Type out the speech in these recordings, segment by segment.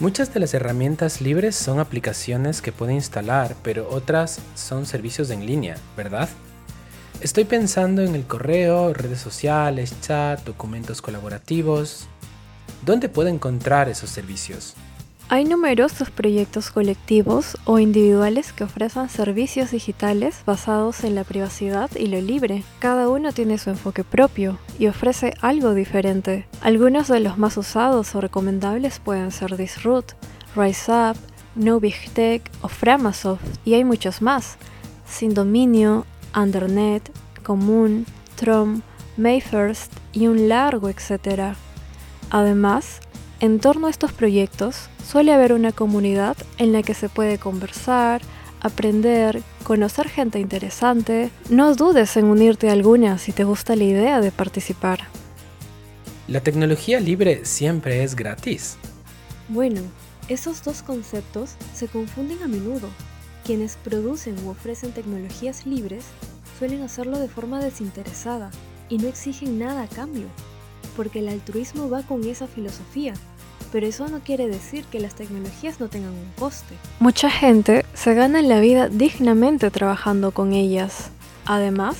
Muchas de las herramientas libres son aplicaciones que puede instalar, pero otras son servicios en línea, ¿verdad? Estoy pensando en el correo, redes sociales, chat, documentos colaborativos. ¿Dónde puedo encontrar esos servicios? Hay numerosos proyectos colectivos o individuales que ofrecen servicios digitales basados en la privacidad y lo libre. Cada uno tiene su enfoque propio y ofrece algo diferente. Algunos de los más usados o recomendables pueden ser Disroot, RiseUp, No Big Tech o Framasoft y hay muchos más. Sin dominio, Undernet, Común, Trom, Mayfirst y un largo etcétera. Además, en torno a estos proyectos suele haber una comunidad en la que se puede conversar, aprender, conocer gente interesante. No dudes en unirte a alguna si te gusta la idea de participar. La tecnología libre siempre es gratis. Bueno, esos dos conceptos se confunden a menudo. Quienes producen u ofrecen tecnologías libres suelen hacerlo de forma desinteresada y no exigen nada a cambio, porque el altruismo va con esa filosofía pero eso no quiere decir que las tecnologías no tengan un coste. Mucha gente se gana la vida dignamente trabajando con ellas. Además,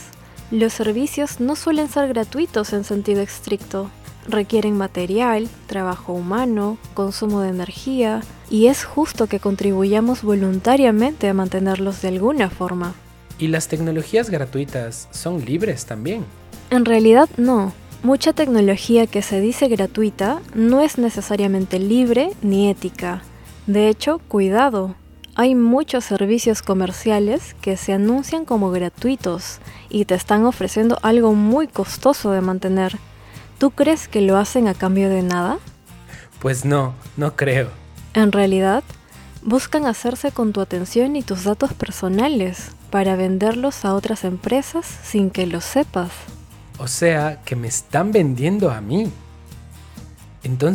los servicios no suelen ser gratuitos en sentido estricto. Requieren material, trabajo humano, consumo de energía, y es justo que contribuyamos voluntariamente a mantenerlos de alguna forma. ¿Y las tecnologías gratuitas son libres también? En realidad no. Mucha tecnología que se dice gratuita no es necesariamente libre ni ética. De hecho, cuidado, hay muchos servicios comerciales que se anuncian como gratuitos y te están ofreciendo algo muy costoso de mantener. ¿Tú crees que lo hacen a cambio de nada? Pues no, no creo. En realidad, buscan hacerse con tu atención y tus datos personales para venderlos a otras empresas sin que lo sepas. O sea, que me están vendiendo a mí. Entonces,